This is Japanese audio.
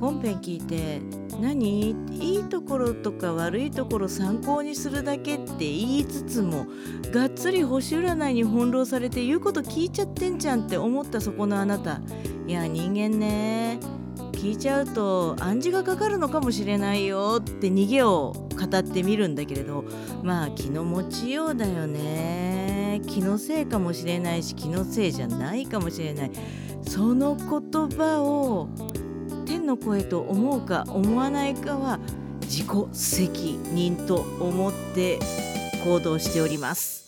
本編聞いて何？いいところとか悪いところ参考にするだけって言いつつもがっつり星占いに翻弄されて言うこと聞いちゃってんじゃんって思ったそこのあなた。いや人間ね聞いちゃうと暗示がかかるのかもしれないよって逃げを語ってみるんだけれどまあ気の持ちようだよね。気のせいかもしれないし気のせいじゃないかもしれない。その言葉をの声と思うか思わないかは自己責任と思って行動しております。